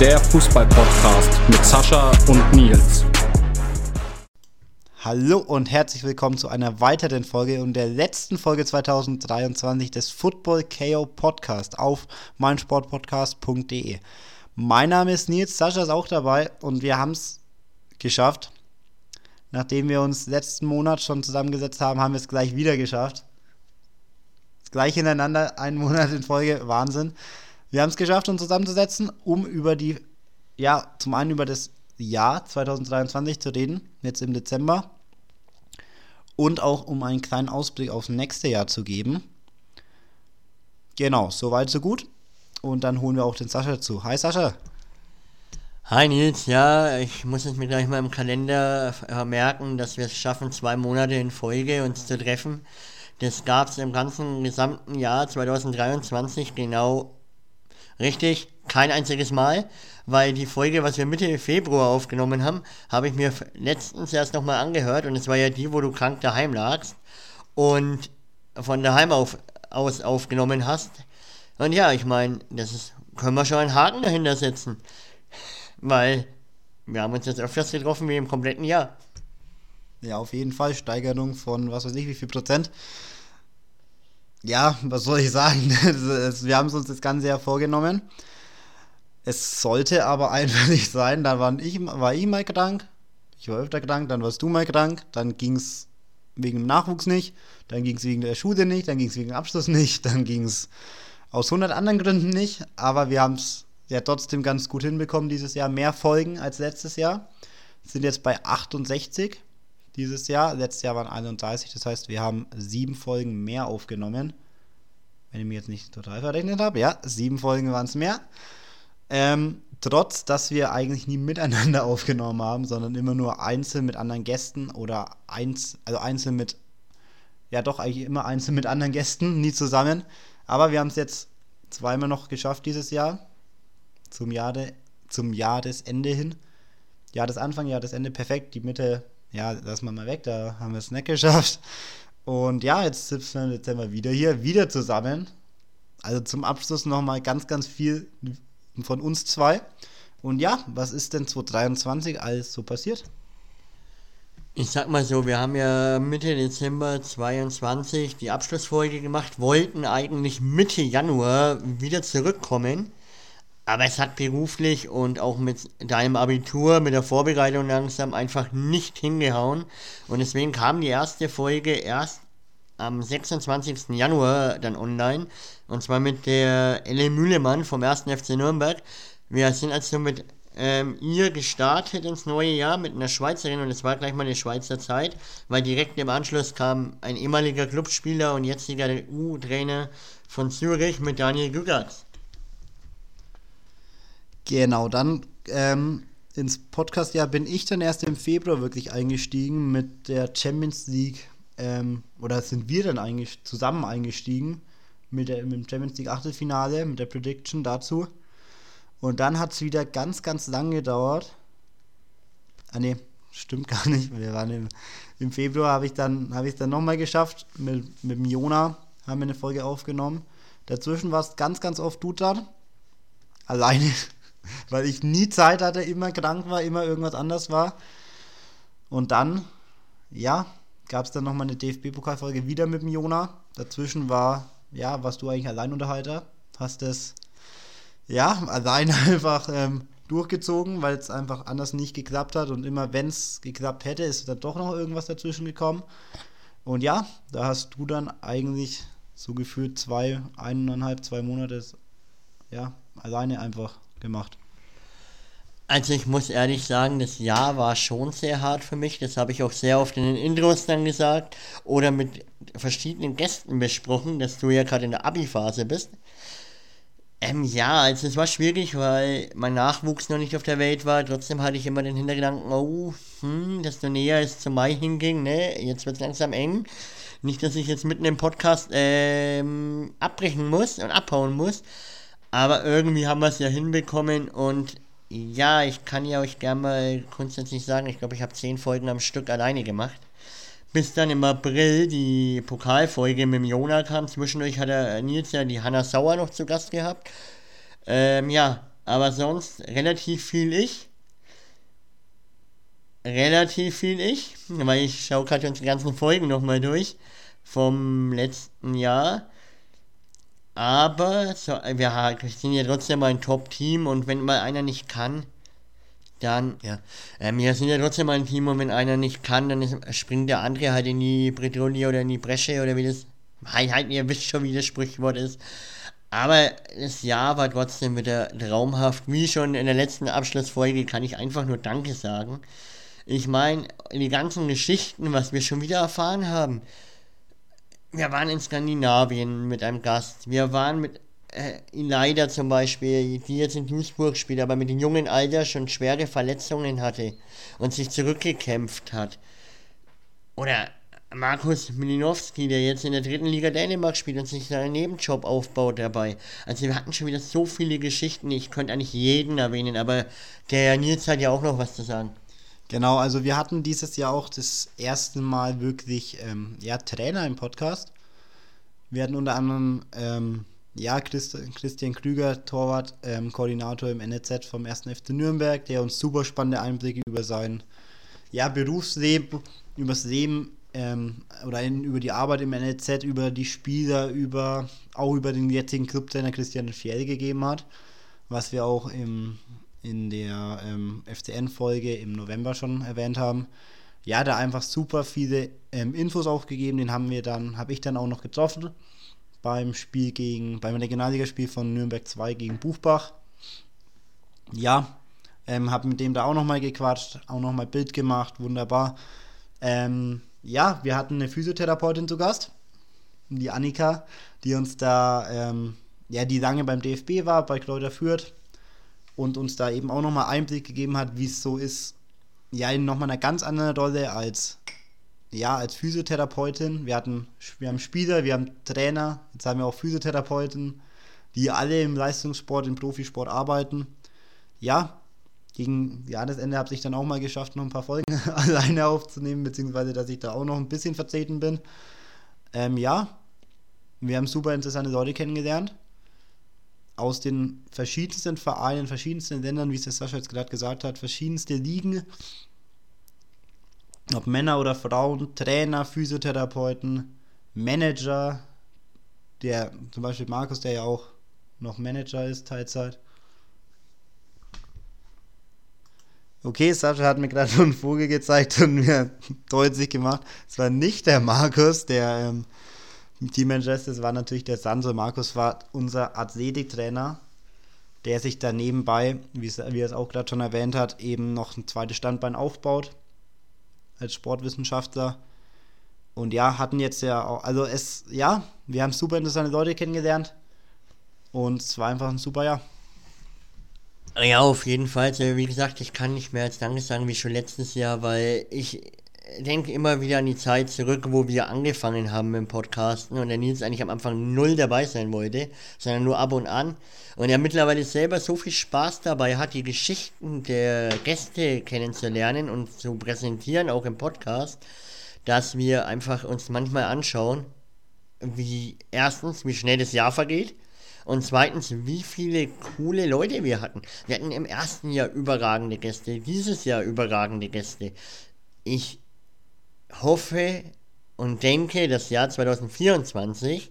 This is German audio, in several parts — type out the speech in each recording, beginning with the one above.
Der Fußball-Podcast mit Sascha und Nils. Hallo und herzlich willkommen zu einer weiteren Folge und der letzten Folge 2023 des Football KO Podcast auf meinsportpodcast.de. Mein Name ist Nils, Sascha ist auch dabei und wir haben es geschafft. Nachdem wir uns letzten Monat schon zusammengesetzt haben, haben wir es gleich wieder geschafft. Gleich hintereinander, einen Monat in Folge, Wahnsinn. Wir haben es geschafft, uns zusammenzusetzen, um über die, ja, zum einen über das Jahr 2023 zu reden, jetzt im Dezember. Und auch um einen kleinen Ausblick aufs nächste Jahr zu geben. Genau, soweit, so gut. Und dann holen wir auch den Sascha dazu. Hi Sascha. Hi Nils, ja, ich muss es mir gleich mal im Kalender merken, dass wir es schaffen, zwei Monate in Folge uns zu treffen. Das gab es im ganzen gesamten Jahr 2023 genau richtig kein einziges Mal, weil die Folge, was wir Mitte Februar aufgenommen haben, habe ich mir letztens erst nochmal angehört und es war ja die, wo du krank daheim lagst und von daheim auf, aus aufgenommen hast. Und ja, ich meine, das ist, können wir schon einen Haken dahinter setzen, weil wir haben uns jetzt öfters getroffen wie im kompletten Jahr. Ja, auf jeden Fall. Steigerung von was weiß ich, wie viel Prozent. Ja, was soll ich sagen? Wir haben es uns das ganze Jahr vorgenommen. Es sollte aber einfach nicht sein. Dann war ich, war ich mal krank. Ich war öfter krank, dann warst du mal krank. Dann ging es wegen dem Nachwuchs nicht. Dann ging es wegen der Schule nicht. Dann ging es wegen dem Abschluss nicht. Dann ging es aus 100 anderen Gründen nicht. Aber wir haben es ja trotzdem ganz gut hinbekommen dieses Jahr. Mehr Folgen als letztes Jahr. Sind jetzt bei 68 dieses Jahr. Letztes Jahr waren 31, das heißt, wir haben sieben Folgen mehr aufgenommen. Wenn ich mir jetzt nicht total verrechnet habe. Ja, sieben Folgen waren es mehr. Ähm, trotz, dass wir eigentlich nie miteinander aufgenommen haben, sondern immer nur einzeln mit anderen Gästen oder eins, also einzeln mit, ja doch eigentlich immer einzeln mit anderen Gästen, nie zusammen. Aber wir haben es jetzt zweimal noch geschafft dieses Jahr. Zum Jahr, de, zum Ende hin. Jahr des Anfang, Jahr des Ende, perfekt. Die Mitte ja, lassen wir mal weg, da haben wir es nicht geschafft. Und ja, jetzt sitzen wir im Dezember wieder hier, wieder zusammen. Also zum Abschluss nochmal ganz, ganz viel von uns zwei. Und ja, was ist denn 2023 alles so passiert? Ich sag mal so, wir haben ja Mitte Dezember 22 die Abschlussfolge gemacht, wollten eigentlich Mitte Januar wieder zurückkommen. Aber es hat beruflich und auch mit deinem Abitur, mit der Vorbereitung langsam einfach nicht hingehauen. Und deswegen kam die erste Folge erst am 26. Januar dann online. Und zwar mit der Elle Mühlemann vom 1. FC Nürnberg. Wir sind also mit ähm, ihr gestartet ins neue Jahr mit einer Schweizerin und es war gleich mal eine Schweizer Zeit, weil direkt im Anschluss kam ein ehemaliger Clubspieler und jetziger U-Trainer von Zürich mit Daniel Gügatz. Genau, dann ähm, ins Podcast-Jahr bin ich dann erst im Februar wirklich eingestiegen mit der Champions League, ähm, oder sind wir dann eigentlich zusammen eingestiegen mit, der, mit dem Champions League Achtelfinale, mit der Prediction dazu. Und dann hat es wieder ganz, ganz lang gedauert. Ah ne, stimmt gar nicht. Wir waren im, im Februar, habe ich dann, hab dann nochmal geschafft. Mit, mit dem Jona haben wir eine Folge aufgenommen. Dazwischen war es ganz, ganz oft Dutan. Alleine weil ich nie Zeit hatte, immer krank war, immer irgendwas anders war. Und dann, ja, gab es dann nochmal eine DFB-Pokalfolge wieder mit dem Jona. Dazwischen war, ja, warst du eigentlich Alleinunterhalter. Hast es, ja, allein einfach ähm, durchgezogen, weil es einfach anders nicht geklappt hat. Und immer wenn es geklappt hätte, ist dann doch noch irgendwas dazwischen gekommen. Und ja, da hast du dann eigentlich so gefühlt zwei, eineinhalb, zwei Monate, ja, alleine einfach gemacht? Also ich muss ehrlich sagen, das Jahr war schon sehr hart für mich. Das habe ich auch sehr oft in den Intros dann gesagt oder mit verschiedenen Gästen besprochen, dass du ja gerade in der Abi-Phase bist. Ähm, ja, also es war schwierig, weil mein Nachwuchs noch nicht auf der Welt war. Trotzdem hatte ich immer den Hintergedanken, oh, hm, desto näher es zum Mai hinging, ne? Jetzt wird es langsam eng. Nicht, dass ich jetzt mitten im Podcast ähm, abbrechen muss und abhauen muss. Aber irgendwie haben wir es ja hinbekommen und ja, ich kann ja euch gerne mal grundsätzlich sagen, ich glaube, ich habe zehn Folgen am Stück alleine gemacht. Bis dann im April die Pokalfolge mit dem Jona kam. Zwischendurch hat er Nils ja die Hanna Sauer noch zu Gast gehabt. Ähm, ja, Aber sonst relativ viel ich. Relativ viel ich, weil ich schaue gerade unsere ganzen Folgen nochmal durch vom letzten Jahr. Aber so, wir sind ja trotzdem ein Top-Team und wenn mal einer nicht kann, dann, ja, ähm, wir sind ja trotzdem ein Team und wenn einer nicht kann, dann ist, springt der andere halt in die Bretouille oder in die Bresche oder wie das, halt, ihr wisst schon, wie das Sprichwort ist. Aber das Jahr war trotzdem wieder traumhaft. Wie schon in der letzten Abschlussfolge kann ich einfach nur Danke sagen. Ich meine, die ganzen Geschichten, was wir schon wieder erfahren haben. Wir waren in Skandinavien mit einem Gast. Wir waren mit äh, Leider zum Beispiel, die jetzt in Duisburg spielt, aber mit dem jungen Alter schon schwere Verletzungen hatte und sich zurückgekämpft hat. Oder Markus Milinowski, der jetzt in der dritten Liga Dänemark spielt und sich seinen Nebenjob aufbaut dabei. Also wir hatten schon wieder so viele Geschichten, ich könnte eigentlich jeden erwähnen, aber der Nils hat ja auch noch was zu sagen. Genau, also wir hatten dieses Jahr auch das erste Mal wirklich ähm, ja, Trainer im Podcast. Wir hatten unter anderem ähm, ja, Christ, Christian Krüger, Torwart, ähm, Koordinator im NEZ vom 1. FC Nürnberg, der uns super spannende Einblicke über sein ja, Berufsleben, über das Leben ähm, oder in, über die Arbeit im NLZ, über die Spieler, über auch über den jetzigen Clubtrainer Christian Fjell gegeben hat, was wir auch im, in der ähm, FCN-Folge im November schon erwähnt haben. Ja, da einfach super viele ähm, Infos aufgegeben, den haben wir dann, habe ich dann auch noch getroffen beim Spiel gegen, beim Regionalligaspiel von Nürnberg 2 gegen Buchbach. Ja, ähm, habe mit dem da auch nochmal gequatscht, auch nochmal Bild gemacht, wunderbar. Ähm, ja, wir hatten eine Physiotherapeutin zu Gast, die Annika, die uns da, ähm, ja, die lange beim DFB war, bei Kräuter Fürth und uns da eben auch nochmal Einblick gegeben hat, wie es so ist, ja, in nochmal einer ganz anderen Rolle als, ja, als Physiotherapeutin. Wir hatten, wir haben Spieler, wir haben Trainer, jetzt haben wir auch Physiotherapeuten, die alle im Leistungssport, im Profisport arbeiten. Ja, gegen Jahresende habe ich dann auch mal geschafft, noch ein paar Folgen alleine aufzunehmen, beziehungsweise dass ich da auch noch ein bisschen vertreten bin. Ähm, ja, wir haben super interessante Leute kennengelernt. Aus den verschiedensten Vereinen, verschiedensten Ländern, wie es der Sascha jetzt gerade gesagt hat, verschiedenste Ligen. Ob Männer oder Frauen, Trainer, Physiotherapeuten, Manager, der zum Beispiel Markus, der ja auch noch Manager ist, Teilzeit. Okay, Sascha hat mir gerade schon einen Vogel gezeigt und mir deutlich gemacht, es war nicht der Markus, der ähm, Teammanager ist, es war natürlich der Sanso. Markus war unser Athletiktrainer, der sich da nebenbei, wie, er es auch gerade schon erwähnt hat, eben noch ein zweites Standbein aufbaut als Sportwissenschaftler. Und ja, hatten jetzt ja auch, also es, ja, wir haben super interessante Leute kennengelernt und es war einfach ein super Jahr. Ja, auf jeden Fall. Wie gesagt, ich kann nicht mehr als Danke sagen wie schon letztes Jahr, weil ich denke immer wieder an die Zeit zurück, wo wir angefangen haben mit dem Podcasten und der Nils eigentlich am Anfang null dabei sein wollte, sondern nur ab und an. Und er mittlerweile selber so viel Spaß dabei hat, die Geschichten der Gäste kennenzulernen und zu präsentieren, auch im Podcast, dass wir einfach uns manchmal anschauen, wie erstens, wie schnell das Jahr vergeht und zweitens, wie viele coole Leute wir hatten. Wir hatten im ersten Jahr überragende Gäste, dieses Jahr überragende Gäste. Ich hoffe und denke, das Jahr 2024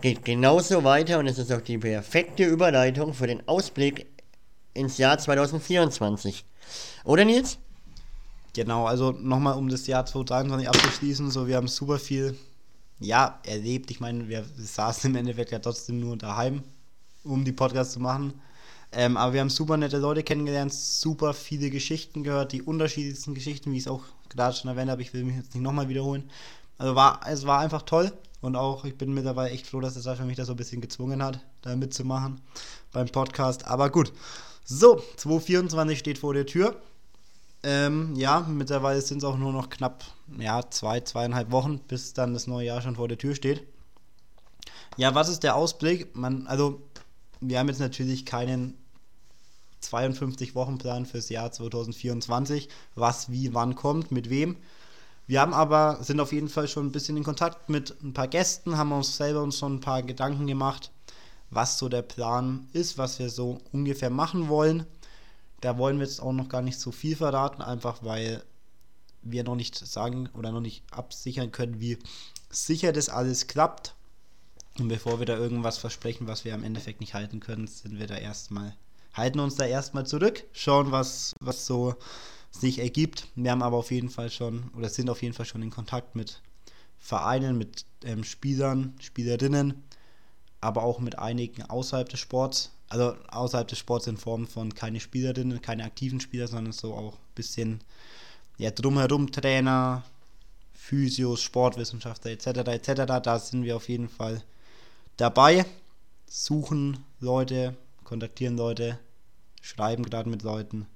geht genauso weiter und es ist auch die perfekte Überleitung für den Ausblick ins Jahr 2024. Oder Nils? Genau, also nochmal um das Jahr 2023 abzuschließen, so wir haben super viel ja, erlebt. Ich meine, wir saßen im Endeffekt ja trotzdem nur daheim, um die Podcasts zu machen. Ähm, aber wir haben super nette Leute kennengelernt, super viele Geschichten gehört, die unterschiedlichsten Geschichten, wie ich es auch gerade schon erwähnt habe. Ich will mich jetzt nicht nochmal wiederholen. Also war, es war einfach toll und auch ich bin mittlerweile echt froh, dass der Sascha mich da so ein bisschen gezwungen hat, da mitzumachen beim Podcast. Aber gut. So, 2024 steht vor der Tür. Ähm, ja, mittlerweile sind es auch nur noch knapp ja, zwei, zweieinhalb Wochen, bis dann das neue Jahr schon vor der Tür steht. Ja, was ist der Ausblick? Man, also, wir haben jetzt natürlich keinen 52-Wochen-Plan fürs Jahr 2024, was wie wann kommt, mit wem. Wir haben aber, sind auf jeden Fall schon ein bisschen in Kontakt mit ein paar Gästen, haben uns selber uns schon ein paar Gedanken gemacht, was so der Plan ist, was wir so ungefähr machen wollen. Da wollen wir jetzt auch noch gar nicht so viel verraten, einfach weil wir noch nicht sagen oder noch nicht absichern können, wie sicher das alles klappt. Und bevor wir da irgendwas versprechen, was wir am Endeffekt nicht halten können, sind wir da erstmal, halten uns da erstmal zurück, schauen, was, was so sich ergibt. Wir haben aber auf jeden Fall schon oder sind auf jeden Fall schon in Kontakt mit Vereinen, mit ähm, Spielern, Spielerinnen, aber auch mit einigen außerhalb des Sports. Also außerhalb des Sports in Form von keine Spielerinnen, keine aktiven Spieler, sondern so auch ein bisschen ja, drumherum Trainer, Physios, Sportwissenschaftler etc. etc. Da sind wir auf jeden Fall dabei, suchen Leute, kontaktieren Leute, schreiben gerade mit Leuten.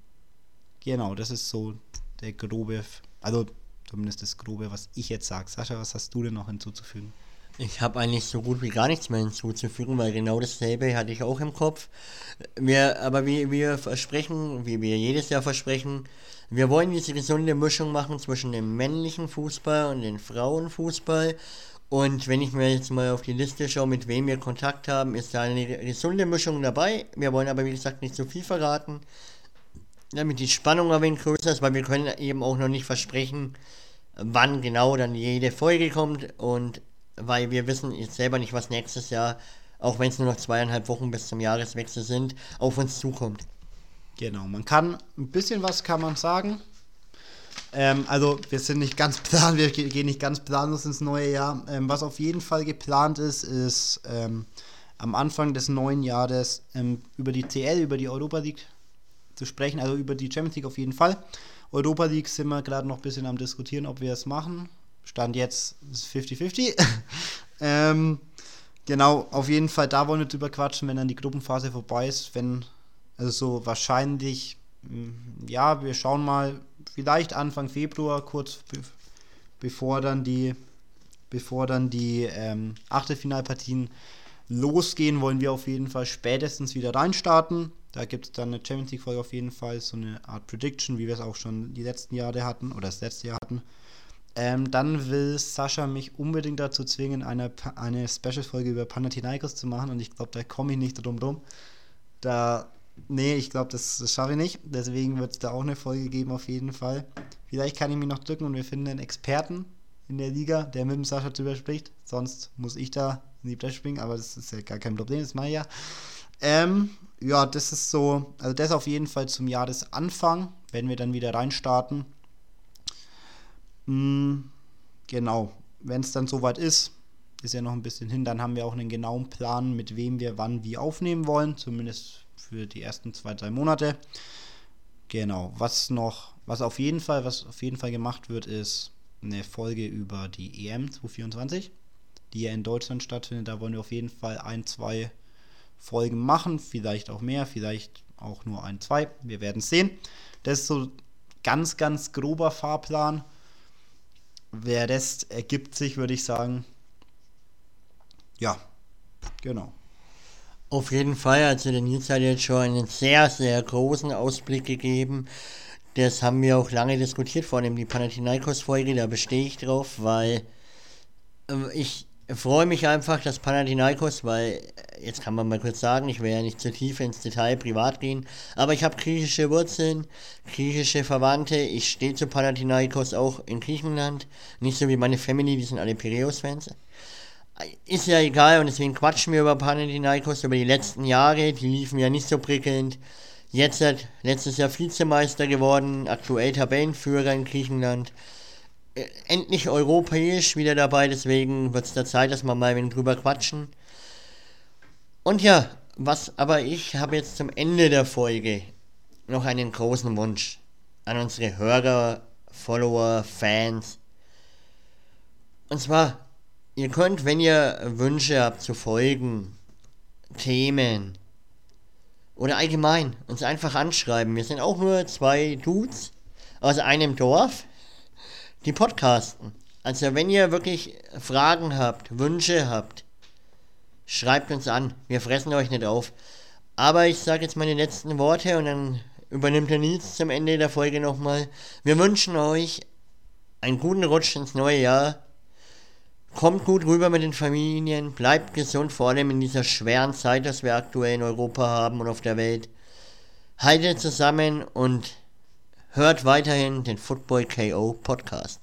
Genau, das ist so der grobe, also zumindest das grobe, was ich jetzt sage. Sascha, was hast du denn noch hinzuzufügen? Ich habe eigentlich so gut wie gar nichts mehr hinzuzufügen, weil genau dasselbe hatte ich auch im Kopf. Wir, aber wie wir versprechen, wie wir jedes Jahr versprechen, wir wollen diese gesunde Mischung machen zwischen dem männlichen Fußball und dem Frauenfußball. Und wenn ich mir jetzt mal auf die Liste schaue, mit wem wir Kontakt haben, ist da eine gesunde Mischung dabei. Wir wollen aber, wie gesagt, nicht so viel verraten, damit die Spannung ein wenig größer ist, weil wir können eben auch noch nicht versprechen, wann genau dann jede Folge kommt und weil wir wissen jetzt selber nicht, was nächstes Jahr, auch wenn es nur noch zweieinhalb Wochen bis zum Jahreswechsel sind, auf uns zukommt. Genau, man kann ein bisschen was kann man sagen. Ähm, also wir sind nicht ganz plan, wir gehen nicht ganz planlos ins neue Jahr. Ähm, was auf jeden Fall geplant ist, ist ähm, am Anfang des neuen Jahres ähm, über die CL, über die Europa League zu sprechen, also über die Champions League auf jeden Fall. Europa League sind wir gerade noch ein bisschen am diskutieren, ob wir es machen. Stand jetzt ist 50-50. ähm, genau, auf jeden Fall, da wollen wir drüber quatschen, wenn dann die Gruppenphase vorbei ist. Wenn, also so wahrscheinlich, ja, wir schauen mal, vielleicht Anfang Februar, kurz be bevor dann die, bevor dann die ähm, Achtelfinalpartien losgehen, wollen wir auf jeden Fall spätestens wieder reinstarten. Da gibt es dann eine Champions League-Folge auf jeden Fall, so eine Art Prediction, wie wir es auch schon die letzten Jahre hatten oder das letzte Jahr hatten. Ähm, dann will Sascha mich unbedingt dazu zwingen, eine, eine Special-Folge über Panathinaikos zu machen und ich glaube, da komme ich nicht drum rum. Da, nee, ich glaube, das, das schaffe ich nicht. Deswegen wird es da auch eine Folge geben, auf jeden Fall. Vielleicht kann ich mich noch drücken und wir finden einen Experten in der Liga, der mit dem Sascha drüber spricht. Sonst muss ich da in die springen, aber das ist ja gar kein Problem, das mache ich ja. Ähm, ja, das ist so, also das auf jeden Fall zum Jahresanfang, wenn wir dann wieder reinstarten. Hm, genau, wenn es dann soweit ist, ist ja noch ein bisschen hin, dann haben wir auch einen genauen Plan, mit wem wir wann wie aufnehmen wollen, zumindest für die ersten zwei, drei Monate. Genau, was noch, was auf jeden Fall, was auf jeden Fall gemacht wird, ist eine Folge über die EM 2024, die ja in Deutschland stattfindet. Da wollen wir auf jeden Fall ein, zwei Folgen machen, vielleicht auch mehr, vielleicht auch nur ein, zwei. Wir werden sehen. Das ist so ganz, ganz grober Fahrplan. Der Rest ergibt sich, würde ich sagen. Ja, genau. Auf jeden Fall, also der Nils hat jetzt schon einen sehr, sehr großen Ausblick gegeben. Das haben wir auch lange diskutiert, vor allem die Panathinaikos-Folge, da bestehe ich drauf, weil äh, ich freue mich einfach, dass Panathinaikos, weil, jetzt kann man mal kurz sagen, ich will ja nicht zu tief ins Detail privat gehen, aber ich habe griechische Wurzeln, griechische Verwandte, ich stehe zu Panathinaikos auch in Griechenland, nicht so wie meine Family, die sind alle Piraeus-Fans. Ist ja egal und deswegen quatschen wir über Panathinaikos, über die letzten Jahre, die liefen ja nicht so prickelnd. Jetzt hat letztes Jahr Vizemeister geworden, aktuell Tabellenführer in Griechenland. Äh, endlich europäisch wieder dabei, deswegen wird es der Zeit, dass wir mal ein drüber quatschen. Und ja, was aber ich habe jetzt zum Ende der Folge noch einen großen Wunsch an unsere Hörer, Follower, Fans. Und zwar, ihr könnt, wenn ihr Wünsche habt zu Folgen, Themen oder allgemein uns einfach anschreiben. Wir sind auch nur zwei Dudes aus einem Dorf die podcasten. Also wenn ihr wirklich Fragen habt, Wünsche habt, schreibt uns an. Wir fressen euch nicht auf. Aber ich sage jetzt meine letzten Worte und dann übernimmt der Nils zum Ende der Folge nochmal. Wir wünschen euch einen guten Rutsch ins neue Jahr. Kommt gut rüber mit den Familien, bleibt gesund, vor allem in dieser schweren Zeit, dass wir aktuell in Europa haben und auf der Welt. Haltet zusammen und hört weiterhin den Football KO Podcast.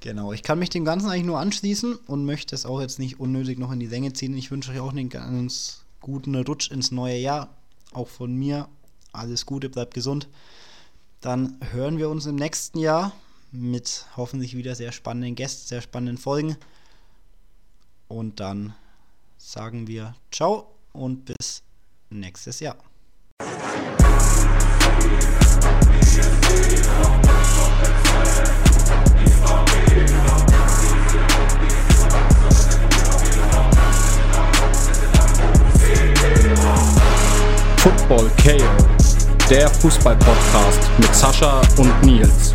Genau, ich kann mich dem Ganzen eigentlich nur anschließen und möchte es auch jetzt nicht unnötig noch in die Länge ziehen. Ich wünsche euch auch einen ganz guten Rutsch ins neue Jahr. Auch von mir alles Gute, bleibt gesund. Dann hören wir uns im nächsten Jahr mit hoffentlich wieder sehr spannenden Gästen, sehr spannenden Folgen. Und dann sagen wir ciao und bis nächstes Jahr. Football KO, der Fußball-Podcast mit Sascha und Nils.